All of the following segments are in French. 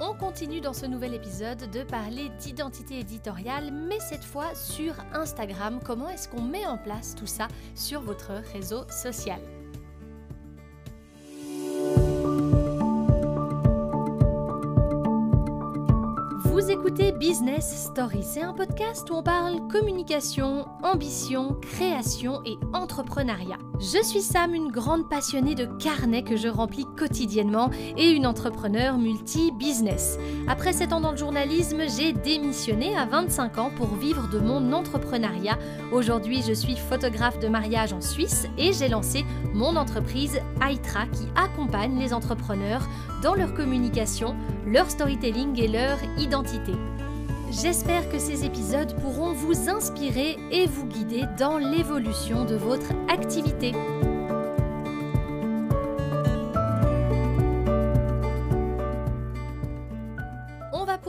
On continue dans ce nouvel épisode de parler d'identité éditoriale, mais cette fois sur Instagram. Comment est-ce qu'on met en place tout ça sur votre réseau social? Vous écoutez Business Story, c'est un podcast où on parle communication, ambition, création et entrepreneuriat. Je suis Sam, une grande passionnée de carnets que je remplis quotidiennement et une entrepreneur multi-business. Après 7 ans dans le journalisme, j'ai démissionné à 25 ans pour vivre de mon entrepreneuriat. Aujourd'hui, je suis photographe de mariage en Suisse et j'ai lancé mon entreprise Aitra qui accompagne les entrepreneurs dans leur communication, leur storytelling et leur identité. J'espère que ces épisodes pourront vous inspirer et vous guider dans l'évolution de votre activité.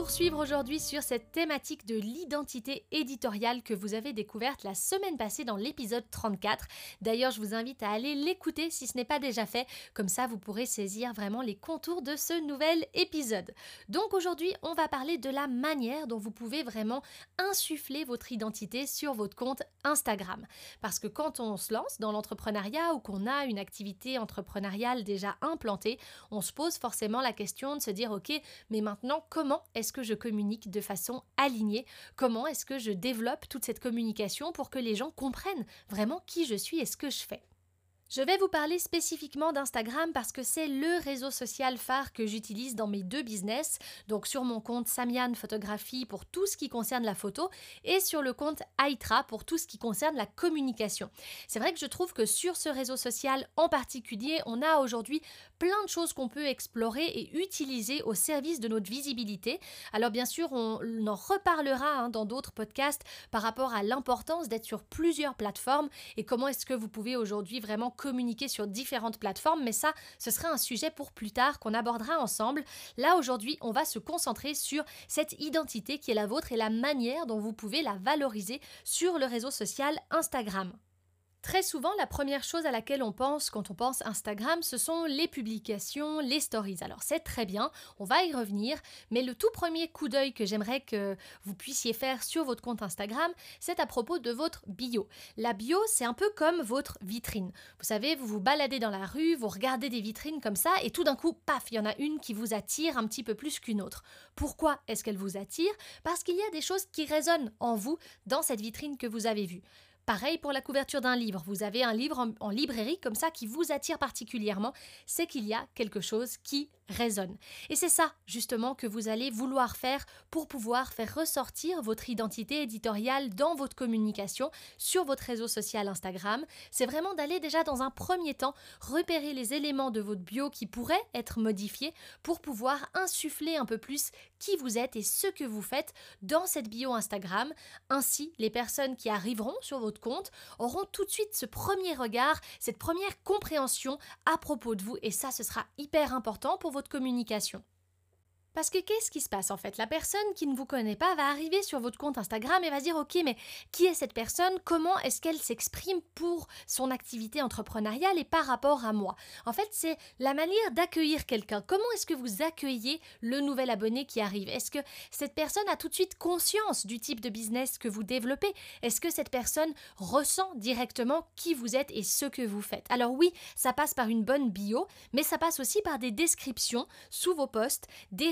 Suivre aujourd'hui sur cette thématique de l'identité éditoriale que vous avez découverte la semaine passée dans l'épisode 34. D'ailleurs, je vous invite à aller l'écouter si ce n'est pas déjà fait, comme ça vous pourrez saisir vraiment les contours de ce nouvel épisode. Donc aujourd'hui, on va parler de la manière dont vous pouvez vraiment insuffler votre identité sur votre compte Instagram. Parce que quand on se lance dans l'entrepreneuriat ou qu'on a une activité entrepreneuriale déjà implantée, on se pose forcément la question de se dire, ok, mais maintenant, comment est-ce que je communique de façon alignée? Comment est-ce que je développe toute cette communication pour que les gens comprennent vraiment qui je suis et ce que je fais? Je vais vous parler spécifiquement d'Instagram parce que c'est le réseau social phare que j'utilise dans mes deux business, donc sur mon compte Samian Photographie pour tout ce qui concerne la photo et sur le compte Aitra pour tout ce qui concerne la communication. C'est vrai que je trouve que sur ce réseau social en particulier, on a aujourd'hui plein de choses qu'on peut explorer et utiliser au service de notre visibilité. Alors bien sûr, on en reparlera hein, dans d'autres podcasts par rapport à l'importance d'être sur plusieurs plateformes et comment est-ce que vous pouvez aujourd'hui vraiment communiquer sur différentes plateformes, mais ça, ce sera un sujet pour plus tard qu'on abordera ensemble. Là, aujourd'hui, on va se concentrer sur cette identité qui est la vôtre et la manière dont vous pouvez la valoriser sur le réseau social Instagram. Très souvent, la première chose à laquelle on pense quand on pense Instagram, ce sont les publications, les stories. Alors c'est très bien, on va y revenir, mais le tout premier coup d'œil que j'aimerais que vous puissiez faire sur votre compte Instagram, c'est à propos de votre bio. La bio, c'est un peu comme votre vitrine. Vous savez, vous vous baladez dans la rue, vous regardez des vitrines comme ça, et tout d'un coup, paf, il y en a une qui vous attire un petit peu plus qu'une autre. Pourquoi est-ce qu'elle vous attire? Parce qu'il y a des choses qui résonnent en vous dans cette vitrine que vous avez vue. Pareil pour la couverture d'un livre. Vous avez un livre en, librairie comme ça qui vous attire particulièrement, c'est qu'il y a quelque chose qui résonne. Et c'est ça, justement, que vous allez vouloir faire pour pouvoir faire ressortir votre identité éditoriale dans votre communication sur votre réseau social Instagram. C'est vraiment d'aller déjà dans un premier temps repérer les éléments de votre bio qui pourraient être modifiés pour pouvoir insuffler un peu plus qui vous êtes et ce que vous faites dans cette bio Instagram. Ainsi, les personnes qui arriveront sur votre compte auront tout de suite ce premier regard, cette première compréhension à propos de vous et ça, ce sera hyper important pour votre communication. Parce que qu'est-ce qui se passe en fait? La personne qui ne vous connaît pas va arriver sur votre compte Instagram et va dire ok mais qui est cette personne? Comment est-ce qu'elle s'exprime pour son activité entrepreneuriale et par rapport à moi? En fait c'est la manière d'accueillir quelqu'un. Comment est-ce que vous accueillez le nouvel abonné qui arrive? Est-ce que cette personne a tout de suite conscience du type de business que vous développez? Est-ce que cette personne ressent directement qui vous êtes et ce que vous faites? Alors oui, ça passe par une bonne bio, mais ça passe aussi par des descriptions sous vos posts, des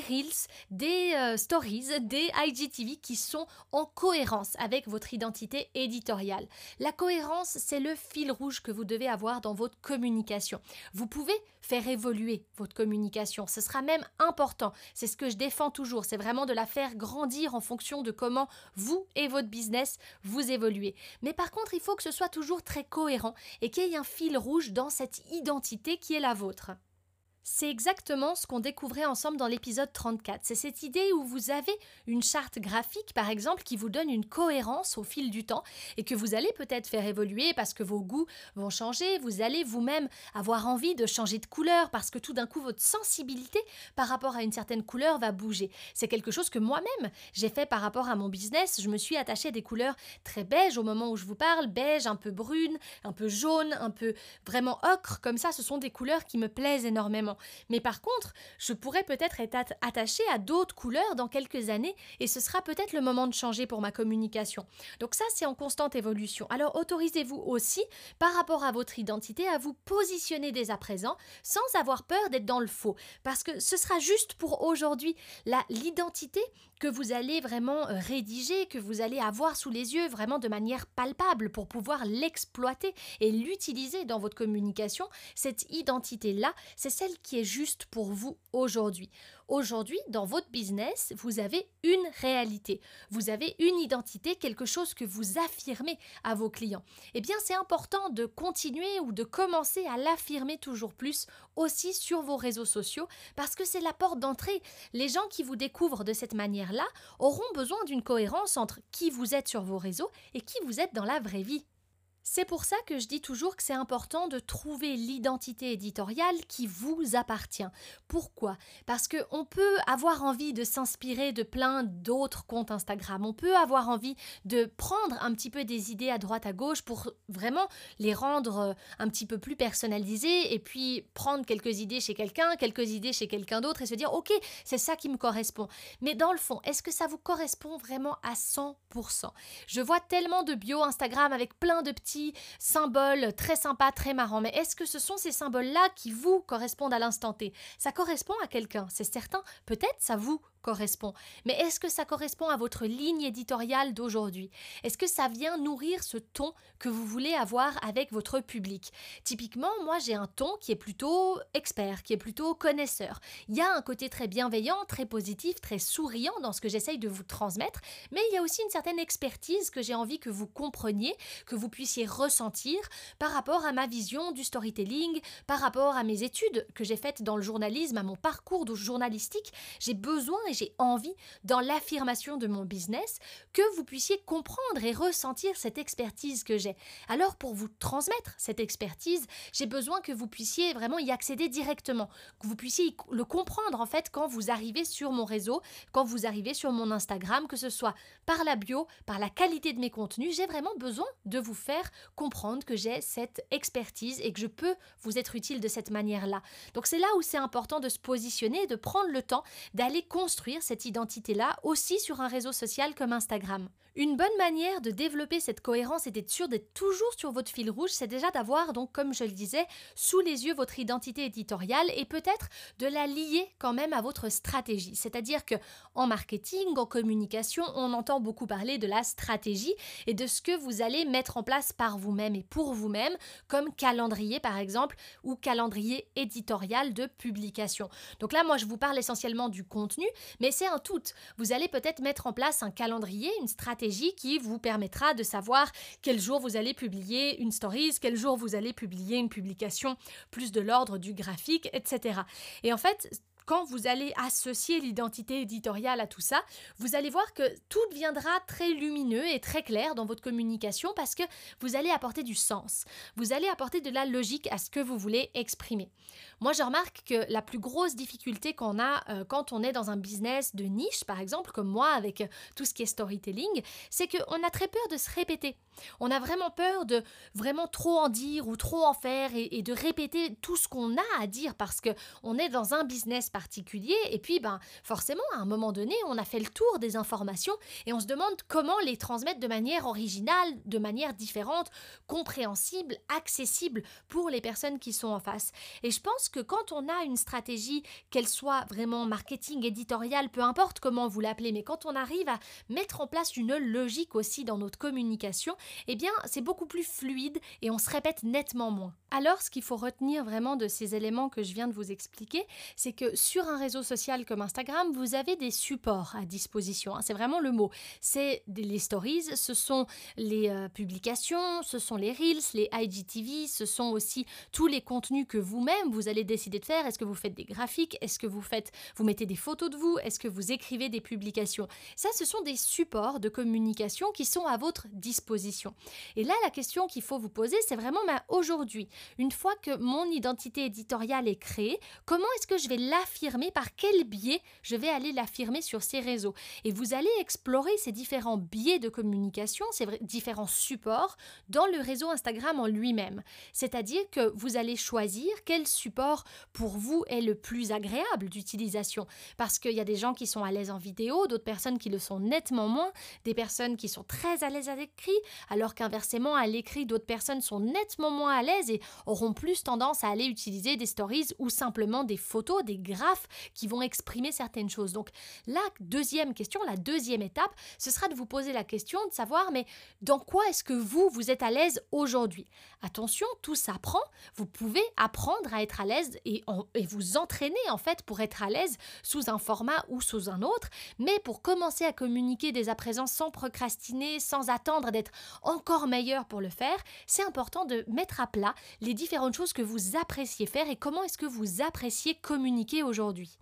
des euh, stories, des IGTV qui sont en cohérence avec votre identité éditoriale. La cohérence, c'est le fil rouge que vous devez avoir dans votre communication. Vous pouvez faire évoluer votre communication, ce sera même important. C'est ce que je défends toujours, c'est vraiment de la faire grandir en fonction de comment vous et votre business vous évoluez. Mais par contre, il faut que ce soit toujours très cohérent et qu'il y ait un fil rouge dans cette identité qui est la vôtre. C'est exactement ce qu'on découvrait ensemble dans l'épisode 34. C'est cette idée où vous avez une charte graphique, par exemple, qui vous donne une cohérence au fil du temps et que vous allez peut-être faire évoluer parce que vos goûts vont changer. Vous allez vous-même avoir envie de changer de couleur parce que tout d'un coup, votre sensibilité par rapport à une certaine couleur va bouger. C'est quelque chose que moi-même, j'ai fait par rapport à mon business. Je me suis attachée à des couleurs très beige au moment où je vous parle, beige, un peu brune, un peu jaune, un peu vraiment ocre. Comme ça, ce sont des couleurs qui me plaisent énormément. Mais par contre, je pourrais peut-être être attaché à d'autres couleurs dans quelques années et ce sera peut-être le moment de changer pour ma communication. Donc ça, c'est en constante évolution. Alors autorisez-vous aussi, par rapport à votre identité, à vous positionner dès à présent sans avoir peur d'être dans le faux. Parce que ce sera juste pour aujourd'hui. L'identité que vous allez vraiment euh, rédiger, que vous allez avoir sous les yeux vraiment de manière palpable pour pouvoir l'exploiter et l'utiliser dans votre communication, cette identité-là, c'est celle qui est juste pour vous aujourd'hui. Aujourd'hui, dans votre business, vous avez une réalité, vous avez une identité, quelque chose que vous affirmez à vos clients. Eh bien, c'est important de continuer ou de commencer à l'affirmer toujours plus aussi sur vos réseaux sociaux parce que c'est la porte d'entrée. Les gens qui vous découvrent de cette manière-là auront besoin d'une cohérence entre qui vous êtes sur vos réseaux et qui vous êtes dans la vraie vie. C'est pour ça que je dis toujours que c'est important de trouver l'identité éditoriale qui vous appartient. Pourquoi? Parce qu'on peut avoir envie de s'inspirer de plein d'autres comptes Instagram. On peut avoir envie de prendre un petit peu des idées à droite à gauche pour vraiment les rendre euh, un petit peu plus personnalisées et puis prendre quelques idées chez quelqu'un, quelques idées chez quelqu'un d'autre et se dire ok, c'est ça qui me correspond. Mais dans le fond, est-ce que ça vous correspond vraiment à 100% Je vois tellement de bio Instagram avec plein de petits symboles très sympas, très marrants. Mais est-ce que ce sont ces symboles-là qui vous correspondent à l'instant T? Ça correspond à quelqu'un, c'est certain. Peut-être ça vous correspond. Mais est-ce que ça correspond à votre ligne éditoriale d'aujourd'hui? Est-ce que ça vient nourrir ce ton que vous voulez avoir avec votre public? Typiquement, moi j'ai un ton qui est plutôt expert, qui est plutôt connaisseur. Il y a un côté très bienveillant, très positif, très souriant dans ce que j'essaye de vous transmettre, mais il y a aussi une certaine expertise que j'ai envie que vous compreniez, que vous puissiez ressentir par rapport à ma vision du storytelling, par rapport à mes études que j'ai faites dans le journalisme, à mon parcours journalistique. J'ai besoin et j'ai envie, dans l'affirmation de mon business, que vous puissiez comprendre et ressentir cette expertise que j'ai. Alors pour vous transmettre cette expertise, j'ai besoin que vous puissiez vraiment y accéder directement, que vous puissiez le comprendre en fait quand vous arrivez sur mon réseau, quand vous arrivez sur mon Instagram, que ce soit par la bio, par la qualité de mes contenus, j'ai vraiment besoin de vous faire comprendre que j'ai cette expertise et que je peux vous être utile de cette manière-là. Donc c'est là où c'est important de se positionner, de prendre le temps d'aller cette identité-là aussi sur un réseau social comme Instagram. Une bonne manière de développer cette cohérence et d'être sûr d'être toujours sur votre fil rouge, c'est déjà d'avoir, donc comme je le disais, sous les yeux votre identité éditoriale et peut-être de la lier quand même à votre stratégie. C'est-à-dire que en marketing, en communication, on entend beaucoup parler de la stratégie et de ce que vous allez mettre en place par vous-même et pour vous-même, comme calendrier par exemple ou calendrier éditorial de publication. Donc là, moi, je vous parle essentiellement du contenu, mais c'est un tout. Vous allez peut-être mettre en place un calendrier, une stratégie qui vous permettra de savoir quel jour vous allez publier une stories, quel jour vous allez publier une publication plus de l'ordre du graphique, etc. Et en fait, quand vous allez associer l'identité éditoriale à tout ça, vous allez voir que tout deviendra très lumineux et très clair dans votre communication parce que vous allez apporter du sens. Vous allez apporter de la logique à ce que vous voulez exprimer. Moi, je remarque que la plus grosse difficulté qu'on a euh, quand on est dans un business de niche, par exemple, comme moi, avec euh, tout ce qui est storytelling, c'est qu'on a très peur de se répéter. On a vraiment peur de vraiment trop en dire ou trop en faire et, et de répéter tout ce qu'on a à dire parce que on est dans un business particulier et puis ben forcément à un moment donné on a fait le tour des informations et on se demande comment les transmettre de manière originale, de manière différente, compréhensible, accessible pour les personnes qui sont en face. Et je pense que quand on a une stratégie, qu'elle soit vraiment marketing, éditorial, peu importe comment vous l'appelez, mais quand on arrive à mettre en place une logique aussi dans notre communication, eh bien c'est beaucoup plus fluide et on se répète nettement moins. Alors ce qu'il faut retenir vraiment de ces éléments que je viens de vous expliquer, c'est que sur un réseau social comme Instagram, vous avez des supports à disposition. Hein. c'est vraiment le mot. C'est les stories, ce sont les euh, publications, ce sont les reels, les IGTV, ce sont aussi tous les contenus que vous-même vous allez décider de faire. Est-ce que vous faites des graphiques? Est-ce que vous faites, vous mettez des photos de vous? Est-ce que vous écrivez des publications? Ça, ce sont des supports de communication qui sont à votre disposition. Et là, la question qu'il faut vous poser, c'est vraiment bah, aujourd'hui, une fois que mon identité éditoriale est créée, comment est-ce que je vais l'affirmer par quel biais je vais aller l'affirmer sur ces réseaux. Et vous allez explorer ces différents biais de communication, ces différents supports dans le réseau Instagram en lui-même. C'est-à-dire que vous allez choisir quel support pour vous est le plus agréable d'utilisation. Parce qu'il y a des gens qui sont à l'aise en vidéo, d'autres personnes qui le sont nettement moins, des personnes qui sont très à l'aise à l'écrit, alors qu'inversement, à l'écrit, d'autres personnes sont nettement moins à l'aise et auront plus tendance à aller utiliser des stories ou simplement des photos, des graphes qui vont exprimer certaines choses. Donc la deuxième question, la deuxième étape, ce sera de vous poser la question de savoir, mais dans quoi est-ce que vous, vous êtes à l'aise aujourd'hui? Attention, tout s'apprend. Vous pouvez apprendre à être à l'aise et, et vous entraîner en fait pour être à l'aise sous un format ou sous un autre. Mais pour commencer à communiquer dès à présent sans procrastiner, sans attendre d'être encore meilleur pour le faire, c'est important de mettre à plat les différentes choses que vous appréciez faire et comment est-ce que vous appréciez communiquer aujourd'hui.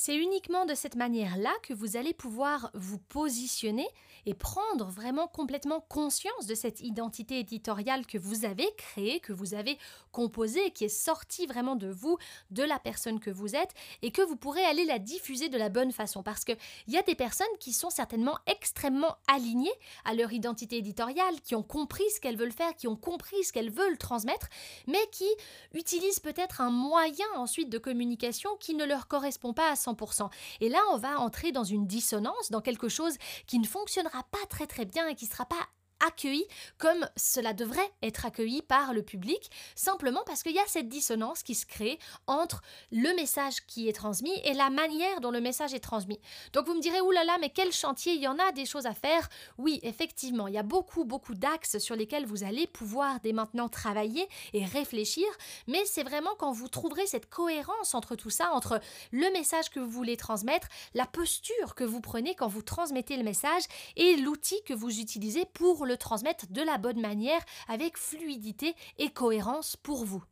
C'est uniquement de cette manière-là que vous allez pouvoir vous positionner et prendre vraiment complètement conscience de cette identité éditoriale que vous avez créée, que vous avez composée, qui est sortie vraiment de vous, de la personne que vous êtes, et que vous pourrez aller la diffuser de la bonne façon. Parce qu'il y a des personnes qui sont certainement extrêmement alignées à leur identité éditoriale, qui ont compris ce qu'elles veulent faire, qui ont compris ce qu'elles veulent transmettre, mais qui utilisent peut-être un moyen ensuite de communication qui ne leur correspond pas à et là, on va entrer dans une dissonance, dans quelque chose qui ne fonctionnera pas très très bien et qui ne sera pas accueilli comme cela devrait être accueilli par le public, simplement parce qu'il y a cette dissonance qui se crée entre le message qui est transmis et la manière dont le message est transmis. Donc vous me direz, oulala, mais quel chantier, il y en a des choses à faire. Oui, effectivement, il y a beaucoup, beaucoup d'axes sur lesquels vous allez pouvoir dès maintenant travailler et réfléchir, mais c'est vraiment quand vous trouverez cette cohérence entre tout ça, entre le message que vous voulez transmettre, la posture que vous prenez quand vous transmettez le message et l'outil que vous utilisez pour le transmettre de la bonne manière, avec fluidité et cohérence pour vous.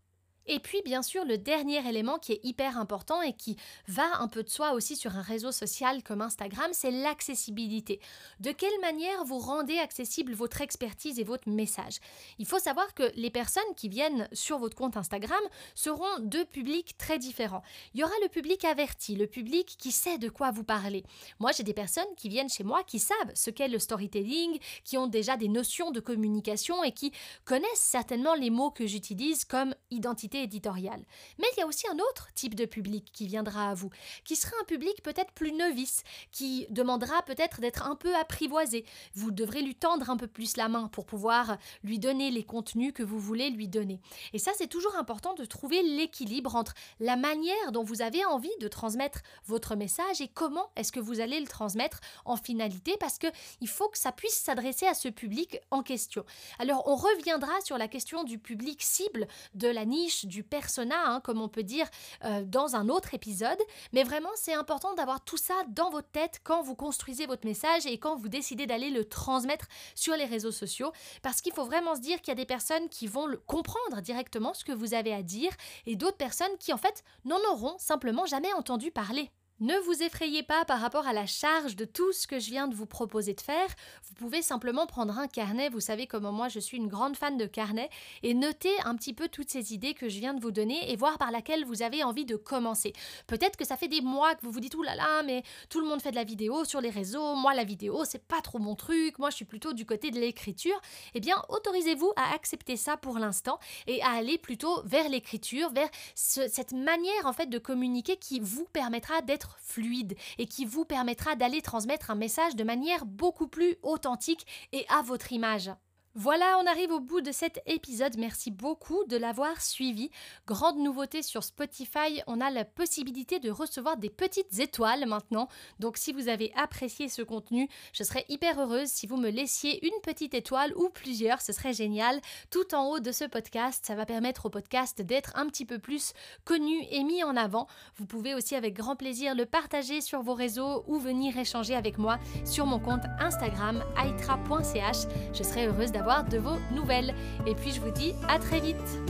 Et puis, bien sûr, le dernier élément qui est hyper important et qui va un peu de soi aussi sur un réseau social comme Instagram, c'est l'accessibilité. De quelle manière vous rendez accessible votre expertise et votre message? Il faut savoir que les personnes qui viennent sur votre compte Instagram seront deux publics très différents. Il y aura le public averti, le public qui sait de quoi vous parlez. Moi, j'ai des personnes qui viennent chez moi qui savent ce qu'est le storytelling, qui ont déjà des notions de communication et qui connaissent certainement les mots que j'utilise comme identité éditoriale. Mais il y a aussi un autre type de public qui viendra à vous, qui sera un public peut-être plus novice, qui demandera peut-être d'être un peu apprivoisé. Vous devrez lui tendre un peu plus la main pour pouvoir lui donner les contenus que vous voulez lui donner. Et ça, c'est toujours important de trouver l'équilibre entre la manière dont vous avez envie de transmettre votre message et comment est-ce que vous allez le transmettre en finalité, parce que il faut que ça puisse s'adresser à ce public en question. Alors, on reviendra sur la question du public cible, de la niche, du persona, hein, comme on peut dire, euh, dans un autre épisode. Mais vraiment, c'est important d'avoir tout ça dans votre tête quand vous construisez votre message et quand vous décidez d'aller le transmettre sur les réseaux sociaux. Parce qu'il faut vraiment se dire qu'il y a des personnes qui vont le comprendre directement ce que vous avez à dire et d'autres personnes qui, en fait, n'en auront simplement jamais entendu parler. Ne vous effrayez pas par rapport à la charge de tout ce que je viens de vous proposer de faire. Vous pouvez simplement prendre un carnet, vous savez comment moi je suis une grande fan de carnet, et noter un petit peu toutes ces idées que je viens de vous donner et voir par laquelle vous avez envie de commencer. Peut-être que ça fait des mois que vous vous dites là là, mais tout le monde fait de la vidéo sur les réseaux, moi la vidéo c'est pas trop mon truc, moi je suis plutôt du côté de l'écriture. Eh bien, autorisez-vous à accepter ça pour l'instant et à aller plutôt vers l'écriture, vers cette manière en fait de communiquer qui vous permettra d'être fluide et qui vous permettra d'aller transmettre un message de manière beaucoup plus authentique et à votre image. Voilà, on arrive au bout de cet épisode. Merci beaucoup de l'avoir suivi. Grande nouveauté sur Spotify, on a la possibilité de recevoir des petites étoiles maintenant. Donc si vous avez apprécié ce contenu, je serais hyper heureuse si vous me laissiez une petite étoile ou plusieurs, ce serait génial. Tout en haut de ce podcast, ça va permettre au podcast d'être un petit peu plus connu et mis en avant. Vous pouvez aussi avec grand plaisir le partager sur vos réseaux ou venir échanger avec moi sur mon compte Instagram aitra.ch. Je serais heureuse d'avoir de vos nouvelles. Et puis je vous dis à très vite